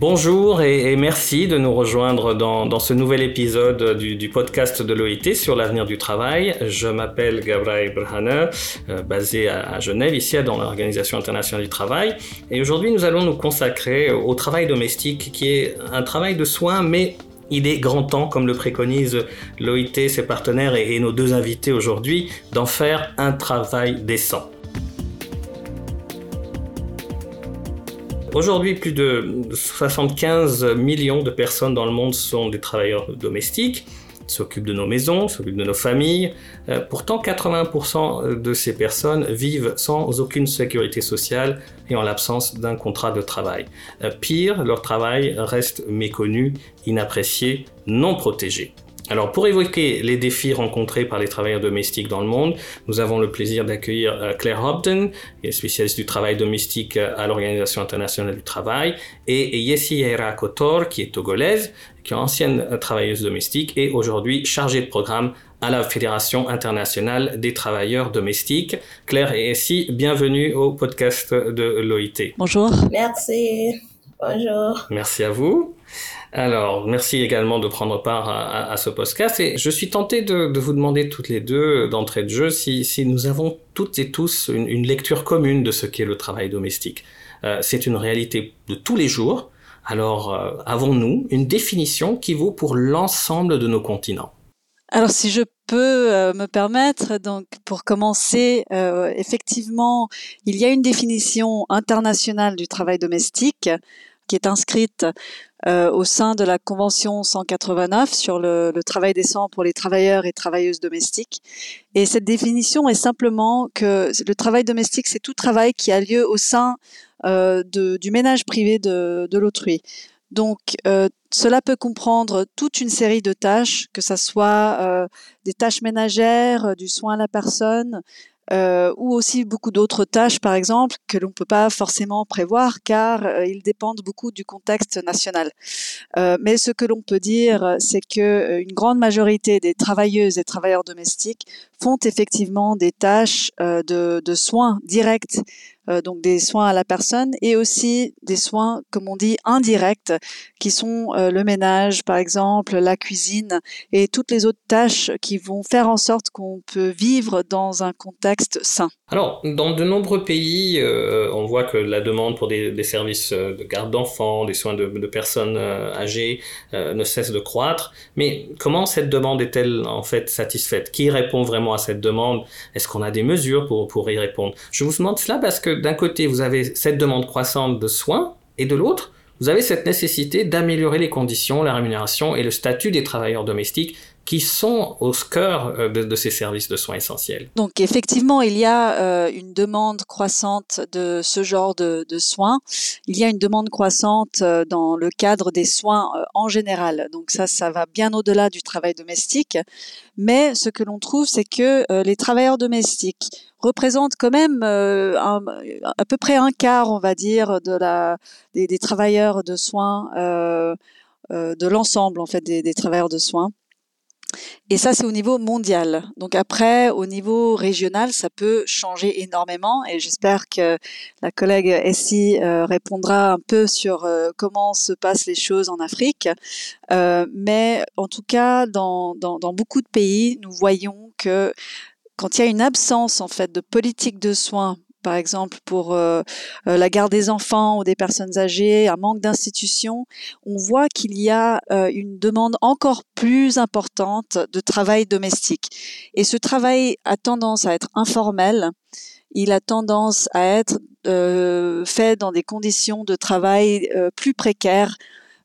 Bonjour et, merci de nous rejoindre dans, ce nouvel épisode du, podcast de l'OIT sur l'avenir du travail. Je m'appelle Gabriel Brhane, euh, basé à, Genève, ici dans l'Organisation internationale du travail. Et aujourd'hui, nous allons nous consacrer au travail domestique, qui est un travail de soins, mais il est grand temps, comme le préconise l'OIT, ses partenaires et nos deux invités aujourd'hui, d'en faire un travail décent. Aujourd'hui, plus de 75 millions de personnes dans le monde sont des travailleurs domestiques, s'occupent de nos maisons, s'occupent de nos familles. Euh, pourtant, 80% de ces personnes vivent sans aucune sécurité sociale et en l'absence d'un contrat de travail. Euh, pire, leur travail reste méconnu, inapprécié, non protégé. Alors pour évoquer les défis rencontrés par les travailleurs domestiques dans le monde, nous avons le plaisir d'accueillir euh, Claire Hobden, qui est spécialiste du travail domestique euh, à l'Organisation internationale du travail, et Yessi Eira Kotor, qui est togolaise, qui est ancienne euh, travailleuse domestique et aujourd'hui chargée de programme à la Fédération internationale des travailleurs domestiques. Claire et Yessi, bienvenue au podcast de l'OIT. Bonjour. Merci. Bonjour. Merci à vous. Alors, merci également de prendre part à, ce podcast. Et je suis tenté de, vous demander toutes les deux, d'entrée de jeu, si, nous avons toutes et tous une, lecture commune de ce qu'est le travail domestique. Euh, c'est une réalité de tous les jours. Alors, euh, avons-nous une définition qui vaut pour l'ensemble de nos continents? Alors si je peux euh, me permettre, donc pour commencer, effectivement, il y a une définition internationale du travail domestique qui est inscrite euh, au sein de la Convention 189 sur le, le, travail décent pour les travailleurs et travailleuses domestiques. Et cette définition est simplement que le travail domestique, c'est tout travail qui a lieu au sein euh, de, du ménage privé de, de l'autrui. Donc, euh, cela peut comprendre toute une série de tâches, que ce soit euh, des tâches ménagères, du soin à la personne, euh, ou aussi beaucoup d'autres tâches, par exemple, que l'on ne peut pas forcément prévoir car euh, ils dépendent beaucoup du contexte national. Euh, mais ce que l'on peut dire, c'est que euh, une grande majorité des travailleuses et travailleurs domestiques font effectivement des tâches de, de, soins directs euh, donc des soins à la personne et aussi des soins, comme on dit, indirects, qui sont euh, le ménage, par exemple, la cuisine et toutes les autres tâches qui vont faire en sorte qu'on peut vivre dans un contexte sain. Alors, dans de nombreux pays, euh, on voit que la demande pour des, services de garde d'enfants, des soins de, personnes âgées ne cesse de croître. Mais comment cette demande est-elle en fait satisfaite? Qui répond vraiment à cette demande? Est-ce qu'on a des mesures pour, pour y répondre? Je vous demande cela parce que d'un côté, vous avez cette demande croissante de soins, et de l'autre, vous avez cette nécessité d'améliorer les conditions, la rémunération et le statut des travailleurs domestiques qui sont au cœur euh, de, ces services de soins essentiels. Donc effectivement, il y a euh, une demande croissante de ce genre de, soins. Il y a une demande croissante euh, dans le cadre des soins en général. Donc ça, ça va bien au-delà du travail domestique. Mais ce que l'on trouve, c'est que les travailleurs domestiques représentent quand même à peu près un quart, on va dire, de la, des, travailleurs de soins, de l'ensemble en fait des travailleurs de soins. Et ça, c'est au niveau mondial. Donc après, au niveau régional, ça peut changer énormément. Et j'espère que la collègue Essie euh, répondra un peu sur euh, comment se passent les choses en Afrique. Euh, mais en tout cas, dans, dans, dans beaucoup de pays, nous voyons que quand il y a une absence en fait de politique de soins par exemple pour euh, euh, la garde des enfants ou des personnes âgées, un manque d'institutions, on voit qu'il y a euh, une demande encore plus importante de travail domestique. Et ce travail a tendance à être informel, il a tendance à être fait dans des conditions de travail plus précaires,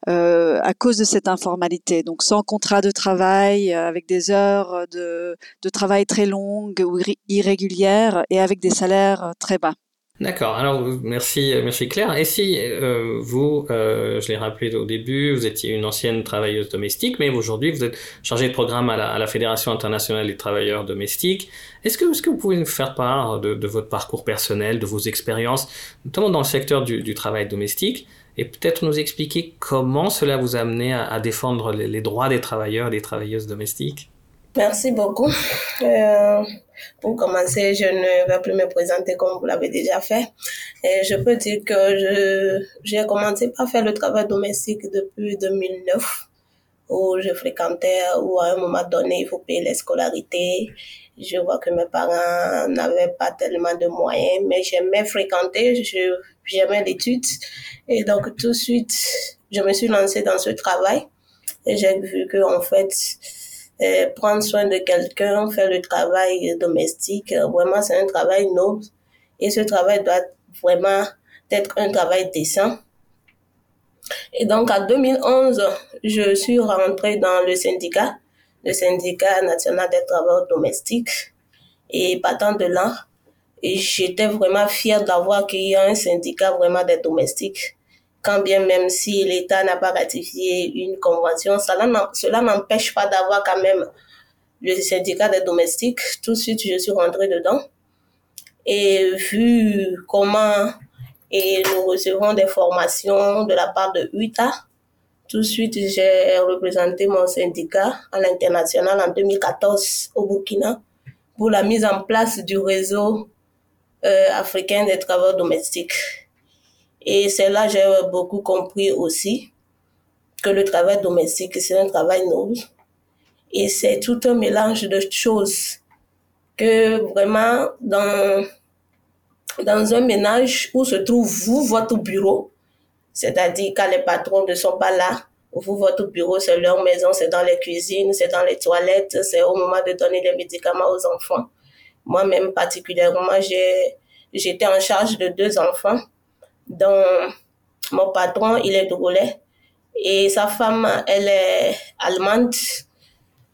euh, à cause de cette informalité. Donc sans contrat de travail, euh, avec des heures de, de travail très longues ou irrégulières et avec des salaires euh, très bas. D'accord. Alors merci, merci Claire. Et si euh, vous, euh, je l'ai rappelé au début, vous étiez une ancienne travailleuse domestique, mais aujourd'hui vous êtes chargée de programme à la, à la, Fédération internationale des travailleurs domestiques. Est-ce que, est-ce que vous pouvez nous faire part de, de, votre parcours personnel, de vos expériences, notamment dans le secteur du, du travail domestique, et peut-être nous expliquer comment cela vous a amené à, défendre les, droits des travailleurs et des travailleuses domestiques? Merci beaucoup. Euh, pour commencer, je ne vais plus me présenter comme vous l'avez déjà fait. Je peux dire que j'ai commencé par faire le travail domestique depuis 2009 où je fréquentais, où à un moment donné, il faut payer les scolarités. Je vois que mes parents n'avaient pas tellement de moyens, mais j'aimais fréquenter, j'aimais l'étude. Et donc, tout de suite, je me suis lancée dans ce travail. Et j'ai vu que, en fait, euh, prendre soin de quelqu'un, faire le travail domestique, euh, vraiment, c'est un travail noble. Et ce travail doit vraiment être un travail décent. Et donc, en 2011, je suis rentrée dans le syndicat, le syndicat national des travailleurs domestiques. Et partant de là, j'étais vraiment fière d'avoir a un syndicat vraiment des domestiques. Quand bien même si l'État n'a pas ratifié une convention, cela n'empêche pas d'avoir quand même le syndicat des domestiques. Tout de suite, je suis rentrée dedans. Et vu comment et nous recevons des formations de la part de UTA. Tout de suite, j'ai représenté mon syndicat à l'international en 2014 au Burkina pour la mise en place du réseau euh, africain des travaux domestiques. Et c'est là que j'ai beaucoup compris aussi que le travail domestique, c'est un travail noble. Et c'est tout un mélange de choses que vraiment dans dans un ménage où se trouve vous, votre bureau, c'est-à-dire quand les patrons ne sont pas là, vous, votre bureau, c'est leur maison, c'est dans les cuisines, c'est dans les toilettes, c'est au moment de donner les médicaments aux enfants. Moi-même, particulièrement, j'ai, j'étais en charge de deux enfants, dont mon patron, il est drôlet, et sa femme, elle est allemande.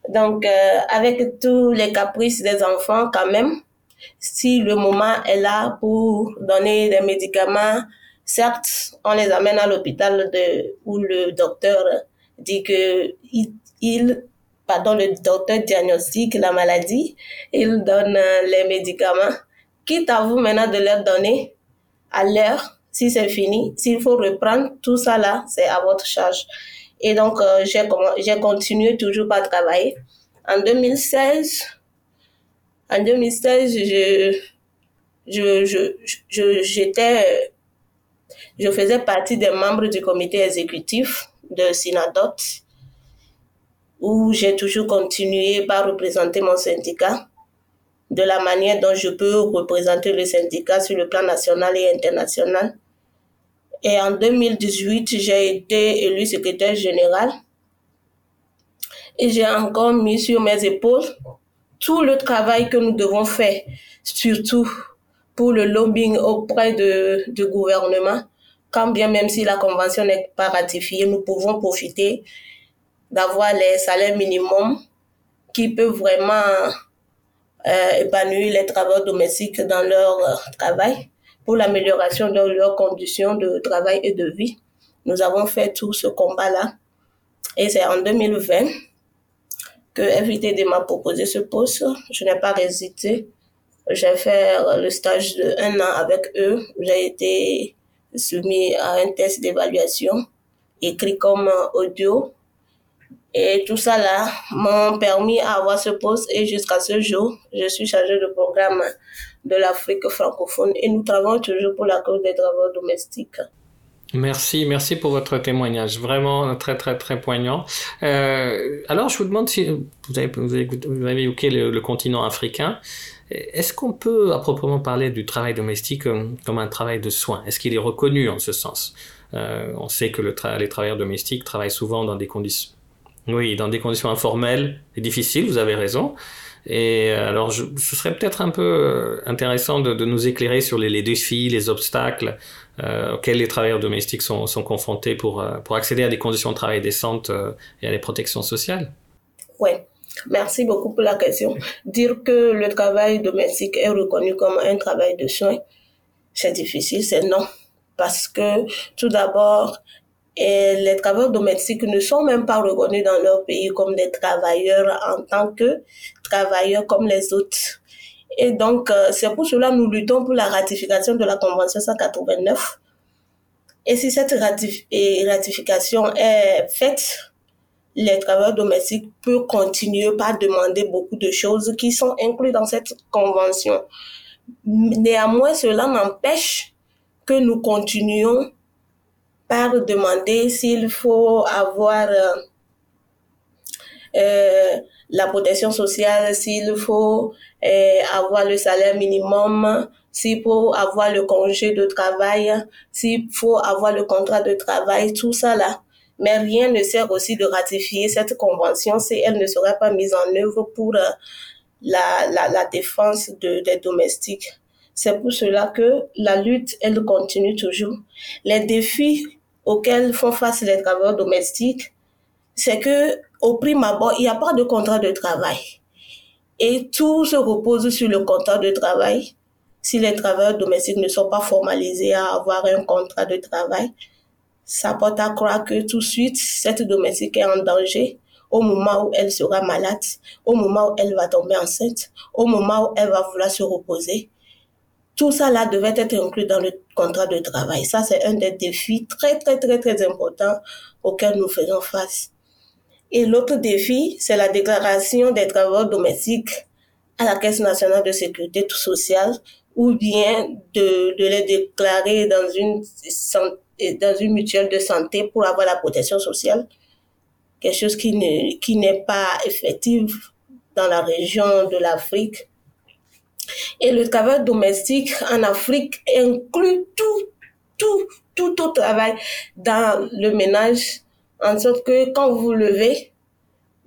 Donc, euh, avec tous les caprices des enfants, quand même, si le moment est là pour donner des médicaments, certes, on les amène à l'hôpital de, où le docteur dit que il, pardon, le docteur diagnostique la maladie, il donne les médicaments. Quitte à vous maintenant de leur donner à l'heure, si c'est fini, s'il faut reprendre, tout ça là, c'est à votre charge. Et donc, euh, j'ai continué toujours par travailler. En 2016, en 2016, je, je, je, j'étais, je faisais partie des membres du comité exécutif de Sinadot, où j'ai toujours continué par représenter mon syndicat de la manière dont je peux représenter le syndicat sur le plan national et international. Et en 2018, j'ai été élu secrétaire général et j'ai encore mis sur mes épaules tout le travail que nous devons faire, surtout pour le lobbying auprès de, du gouvernement, quand bien même si la convention n'est pas ratifiée, nous pouvons profiter d'avoir les salaires minimums qui peuvent vraiment euh, épanouir les travailleurs domestiques dans leur euh, travail pour l'amélioration de leurs conditions de travail et de vie. Nous avons fait tout ce combat-là. Et c'est en 2020 que FITD m'a proposé ce poste. Je n'ai pas hésité. J'ai fait le stage de un an avec eux. J'ai été soumis à un test d'évaluation écrit comme audio. Et tout ça là m'ont permis d'avoir ce poste et jusqu'à ce jour, je suis chargée de programme de l'Afrique francophone et nous travaillons toujours pour la cause des travaux domestiques. Merci, merci pour votre témoignage, vraiment très très très poignant. Euh, alors je vous demande si vous avez, vous avez, évoqué le, continent africain. Est-ce qu'on peut à proprement parler du travail domestique comme, comme un travail de soins? Est-ce qu'il est reconnu en ce sens? Euh, On sait que le les travailleurs domestiques travaillent souvent dans des conditions, oui, dans des conditions informelles et difficiles. Vous avez raison. Et alors, je, ce serait peut-être un peu euh, intéressant de, nous éclairer sur les, défis, les obstacles euh, auxquels les travailleurs domestiques sont, confrontés pour, euh, pour accéder à des conditions de travail décentes euh, et à des protections sociales Oui, merci beaucoup pour la question. Dire que le travail domestique est reconnu comme un travail de soins, c'est difficile, c'est non. Parce que tout d'abord, les travailleurs domestiques ne sont même pas reconnus dans leur pays comme des travailleurs en tant que travailleurs comme les autres. Et donc, euh, c'est pour cela que nous luttons pour la ratification de la Convention 189. Et si cette ratification est faite, les travailleurs domestiques peuvent continuer par demander beaucoup de choses qui sont incluses dans cette convention. Néanmoins, cela n'empêche que nous continuons par demander s'il faut avoir euh, la protection sociale, s'il faut euh, avoir le salaire minimum, s'il faut avoir le congé de travail, s'il faut avoir le contrat de travail, tout ça là. Mais rien ne sert aussi de ratifier cette convention si elle ne sera pas mise en œuvre pour la, la, la défense de, des domestiques. C'est pour cela que la lutte, elle continue toujours. Les défis auxquels font face les travailleurs domestiques, c'est que au prime abord, il n'y a pas de contrat de travail. Et tout se repose sur le contrat de travail. Si les travailleurs domestiques ne sont pas formalisés à avoir un contrat de travail, ça porte à croire que tout de suite, cette domestique est en danger au moment où elle sera malade, au moment où elle va tomber enceinte, au moment où elle va vouloir se reposer. Tout ça là devait être inclus dans le contrat de travail. Ça, c'est un des défis très, très, très, très importants auxquels nous faisons face. Et l'autre défi, c'est la déclaration des travailleurs domestiques à la Caisse nationale de sécurité sociale ou bien de, de les déclarer dans une, dans une mutuelle de santé pour avoir la protection sociale. Quelque chose qui n'est qui n'est pas effectif dans la région de l'Afrique et le travail domestique en Afrique inclut tout, tout, tout au travail dans le ménage, en sorte que quand vous vous levez,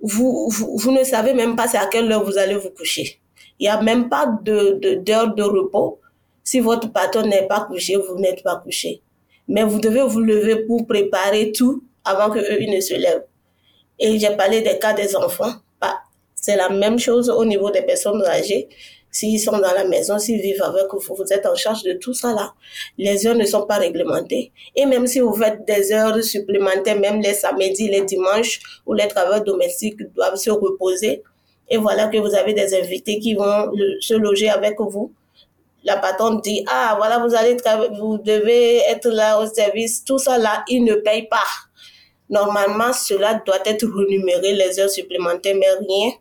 vous, vous, ne savez même pas à quelle heure vous allez vous coucher. Il n'y a même pas de, de, d'heure de repos. Si votre patron n'est pas couché, vous n'êtes pas couché. Mais vous devez vous lever pour préparer tout avant que eux ne se lèvent. Et j'ai parlé des cas des enfants. Bah, c'est la même chose au niveau des personnes âgées. S'ils sont dans la maison, s'ils vivent avec vous, vous êtes en charge de tout ça là. Les heures ne sont pas réglementées. Et même si vous faites des heures supplémentaires, même les samedis, les dimanches, où les travailleurs domestiques doivent se reposer, et voilà que vous avez des invités qui vont se loger avec vous. La patronne dit, ah, voilà, vous allez vous devez être là au service. Tout ça là, ils ne payent pas. Normalement, cela doit être renuméré, les heures supplémentaires, mais rien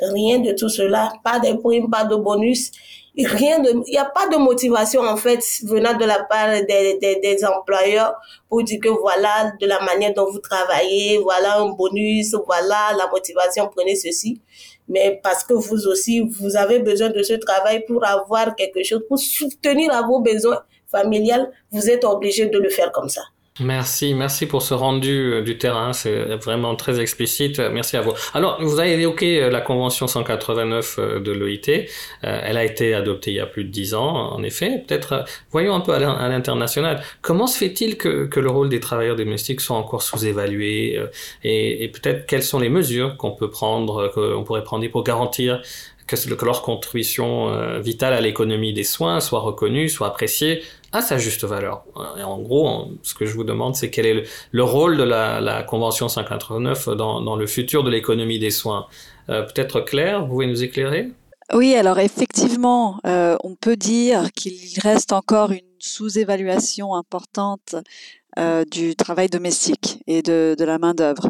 Rien de tout cela, pas de primes, pas de bonus, rien de, il n'y a pas de motivation en fait venant de la part des, des, des, employeurs pour dire que voilà de la manière dont vous travaillez, voilà un bonus, voilà la motivation, prenez ceci. Mais parce que vous aussi, vous avez besoin de ce travail pour avoir quelque chose, pour soutenir à vos besoins familiales, vous êtes obligé de le faire comme ça. Merci, merci pour ce rendu euh, du terrain, c'est vraiment très explicite. Merci à vous. Alors, vous avez évoqué euh, la Convention 189 euh, de l'OIT. Elle a été adoptée il y a plus de dix ans, en effet. Peut-être, voyons un peu à l'international. Comment se fait-il que, que, le rôle des travailleurs domestiques soit encore sous-évalué et, et peut-être quelles sont les mesures qu'on peut prendre, qu'on pourrait prendre pour garantir que, leur contribution euh, vitale à l'économie des soins soit reconnue, soit appréciée à sa juste valeur. Et en gros, ce que je vous demande, c'est quel est le, rôle de la, Convention 589 dans, le futur de l'économie des soins. Euh, peut-être Claire, vous pouvez nous éclairer? Oui, alors effectivement, euh, on peut dire qu'il reste encore une sous-évaluation importante du travail domestique et de, de la main-d'œuvre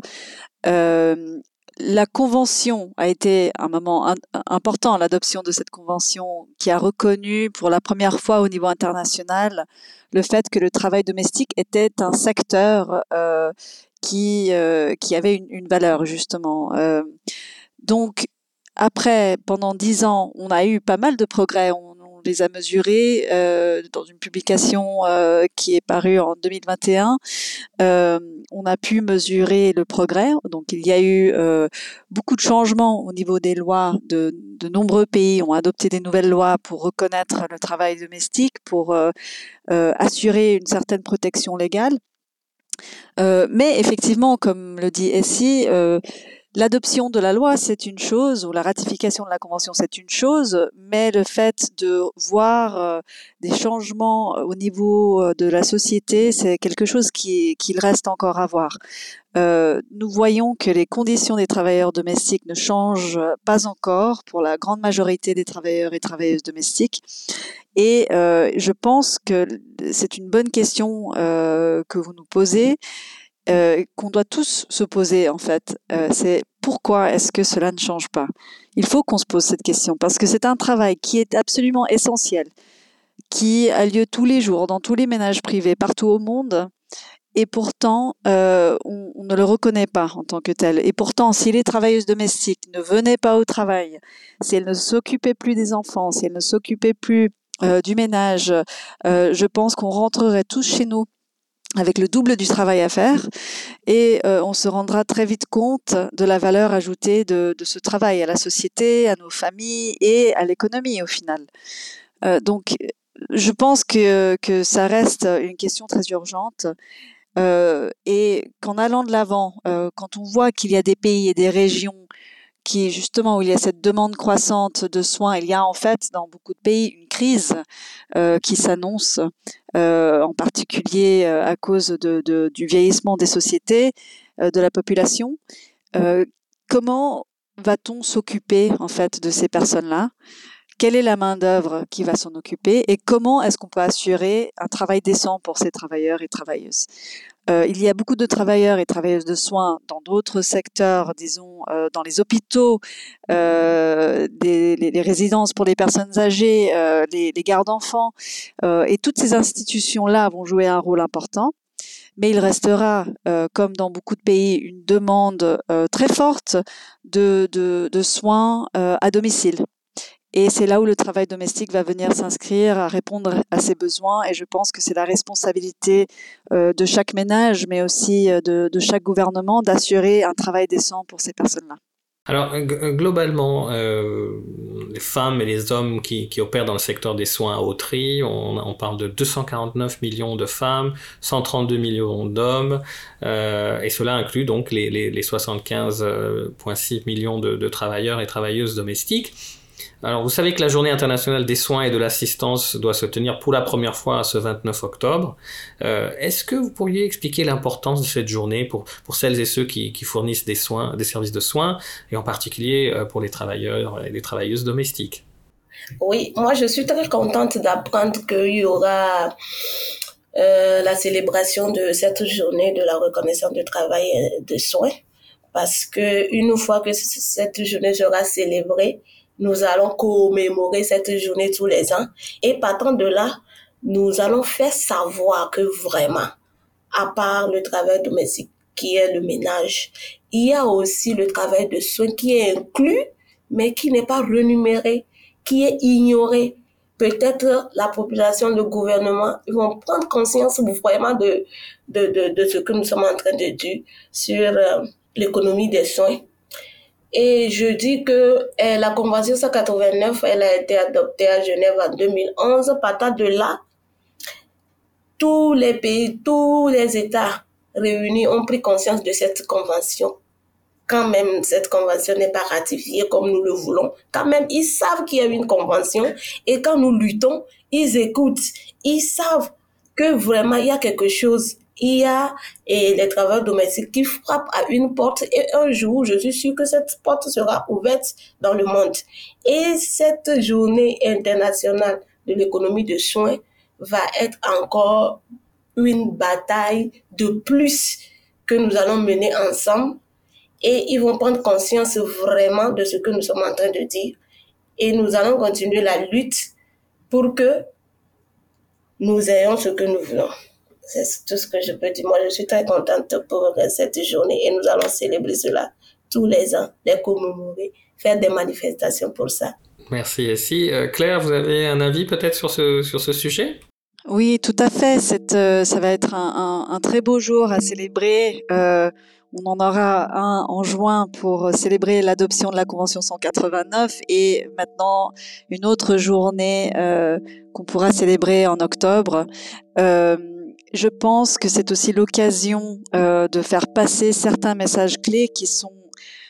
la convention a été un moment important, l'adoption de cette convention qui a reconnu pour la première fois au niveau international le fait que le travail domestique était un secteur euh, qui, euh, qui avait une, valeur justement. Euh, donc après, pendant dix ans, on a eu pas mal de progrès les a mesurés euh, dans une publication euh, qui est parue en 2021. Euh, on a pu mesurer le progrès. Donc il y a eu beaucoup de changements au niveau des lois. De, de, nombreux pays ont adopté des nouvelles lois pour reconnaître le travail domestique, pour assurer une certaine protection légale. mais effectivement, comme le dit Essie, L'adoption de la loi, c'est une chose, ou la ratification de la convention, c'est une chose, mais le fait de voir euh, des changements au niveau euh, de la société, c'est quelque chose qu'il reste encore à voir. Euh, nous voyons que les conditions des travailleurs domestiques ne changent pas encore pour la grande majorité des travailleurs et travailleuses domestiques. Et je pense que c'est une bonne question que vous nous posez qu'on doit tous se poser en fait. c'est pourquoi est-ce que cela ne change pas? Il faut qu'on se pose cette question parce que c'est un travail qui est absolument essentiel, qui a lieu tous les jours dans tous les ménages privés partout au monde. Et pourtant, euh, on, ne le reconnaît pas en tant que tel. Et pourtant, si les travailleuses domestiques ne venaient pas au travail, si elles ne s'occupaient plus des enfants, si elles ne s'occupaient plus euh, du ménage, euh, je pense qu'on rentrerait tous chez nous avec le double du travail à faire et euh, on se rendra très vite compte de la valeur ajoutée de, ce travail à la société, à nos familles et à l'économie au final. Euh, donc je pense que, que ça reste une question très urgente euh, et qu'en allant de l'avant, quand on voit qu'il y a des pays et des régions qui justement où il y a cette demande croissante de soins, il y a en fait dans beaucoup de pays une crise euh, qui s'annonce, euh, en particulier euh, à cause du vieillissement des sociétés, de la population. Comment va-t-on s'occuper en fait de ces personnes-là? Quelle est la main-d'œuvre qui va s'en occuper? Et comment est-ce qu'on peut assurer un travail décent pour ces travailleurs et travailleuses? Euh, il y a beaucoup de travailleurs et travailleuses de soins dans d'autres secteurs, disons euh, dans les hôpitaux, euh, des, les, les, résidences pour les personnes âgées, euh, les, les gardes d'enfants, euh, et toutes ces institutions-là vont jouer un rôle important. Mais il restera, comme dans beaucoup de pays, une demande très forte de, de, de soins à domicile. Et c'est là où le travail domestique va venir s'inscrire, à répondre à ses besoins. Et je pense que c'est la responsabilité euh, de chaque ménage, mais aussi euh, de, chaque gouvernement, d'assurer un travail décent pour ces personnes-là. Alors globalement, euh, les femmes et les hommes qui, opèrent dans le secteur des soins à Autry, on, on parle de 249 millions de femmes, 132 millions d'hommes, et cela inclut donc les 75,6 millions de, de travailleurs et travailleuses domestiques. Alors, vous savez que la journée internationale des soins et de l'assistance doit se tenir pour la première fois ce 29 octobre. Euh, Est-ce que vous pourriez expliquer l'importance de cette journée pour, pour celles et ceux qui, fournissent des soins, des services de soins, et en particulier euh, pour les travailleurs et les travailleuses domestiques? Oui, moi je suis très contente d'apprendre qu'il y aura euh, la célébration de cette journée de la reconnaissance du travail de soins, parce que une fois que cette journée sera célébrée, nous allons commémorer cette journée tous les ans. Et partant de là, nous allons faire savoir que vraiment, à part le travail domestique qui est le ménage, il y a aussi le travail de soins qui est inclus, mais qui n'est pas renuméré, qui est ignoré. Peut-être la population, le gouvernement, ils vont prendre conscience vraiment de, de, de, ce que nous sommes en train de dire sur euh, l'économie des soins et je dis que eh, la Convention 189, elle a été adoptée à Genève en 2011. Partant de là, tous les pays, tous les États réunis ont pris conscience de cette convention. Quand même, cette convention n'est pas ratifiée comme nous le voulons, quand même, ils savent qu'il y a une convention et quand nous luttons, ils écoutent, ils savent que vraiment il y a quelque chose il y a et les travailleurs domestiques qui frappent à une porte et un jour, je suis sûre que cette porte sera ouverte dans le monde. Et cette journée internationale de l'économie de soins va être encore une bataille de plus que nous allons mener ensemble et ils vont prendre conscience vraiment de ce que nous sommes en train de dire et nous allons continuer la lutte pour que nous ayons ce que nous voulons. C'est tout ce que je peux dire. Moi, je suis très contente pour cette journée et nous allons célébrer cela tous les ans, les commémorer, faire des manifestations pour ça. Merci, Essie. Euh, Claire, vous avez un avis peut-être sur ce, sur ce sujet? Oui, tout à fait. Cette, euh, ça va être un, un, un, très beau jour à célébrer. Euh, on en aura un en juin pour célébrer l'adoption de la Convention 189 et maintenant une autre journée euh, qu'on pourra célébrer en octobre. Euh, je pense que c'est aussi l'occasion euh, de faire passer certains messages clés qui sont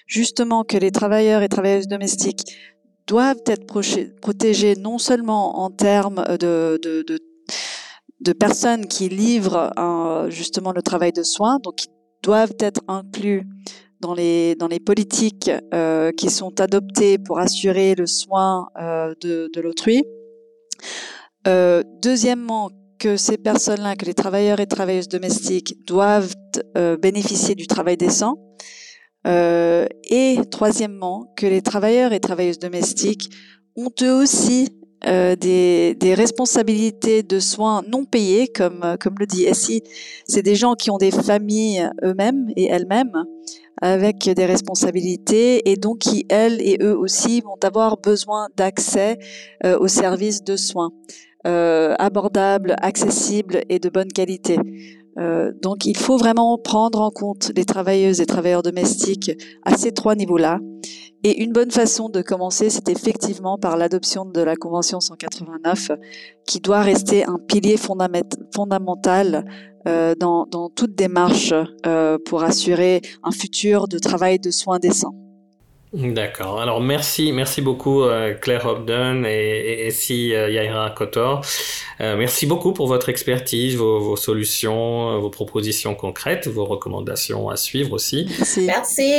justement que les travailleurs et travailleuses domestiques doivent être protégés non seulement en termes de, personnes qui livrent un, justement le travail de soins, donc qui doivent être inclus dans les, dans les politiques euh, qui sont adoptées pour assurer le soin euh, de, l'autrui. Deuxièmement, que ces personnes-là, que les travailleurs et travailleuses domestiques doivent euh, bénéficier du travail décent. Euh, et troisièmement, que les travailleurs et travailleuses domestiques ont eux aussi euh, des, responsabilités de soins non payés, comme, comme le dit Essie. C'est des gens qui ont des familles eux-mêmes et elles-mêmes avec des responsabilités et donc qui, elles et eux aussi, vont avoir besoin d'accès aux services de soins euh, abordables, accessibles et de bonne qualité. Euh, donc il faut vraiment prendre en compte les travailleuses et travailleurs domestiques à ces trois niveaux-là. Et une bonne façon de commencer, c'est effectivement par l'adoption de la Convention 189, qui doit rester un pilier fondamental euh, dans, dans, toute démarche euh, pour assurer un futur de travail de soins décents. D'accord. Alors merci, merci beaucoup euh, Claire Hobden et, et, si euh, Yaira Kotor. Euh, merci beaucoup pour votre expertise, vos, vos, solutions, vos propositions concrètes, vos recommandations à suivre aussi. Merci. merci.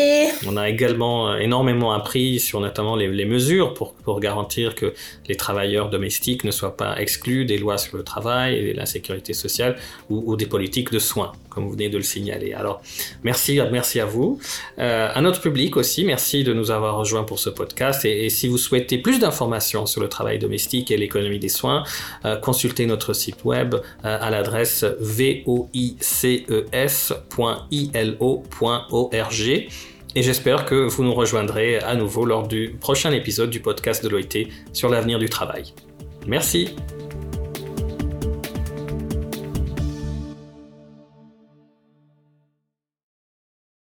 On a également énormément appris sur notamment les, les, mesures pour, pour garantir que les travailleurs domestiques ne soient pas exclus des lois sur le travail et la sécurité sociale ou, ou des politiques de soins, comme vous venez de le signaler. Alors merci, merci à vous. à notre public aussi, merci de nous avoir rejoints pour ce podcast. Et, si vous souhaitez plus d'informations sur le travail domestique et l'économie des soins, euh, consultez notre site web euh, à l'adresse voices.ilo.org. Et j'espère que vous nous rejoindrez à nouveau lors du prochain épisode du podcast de l'OIT sur l'avenir du travail. Merci.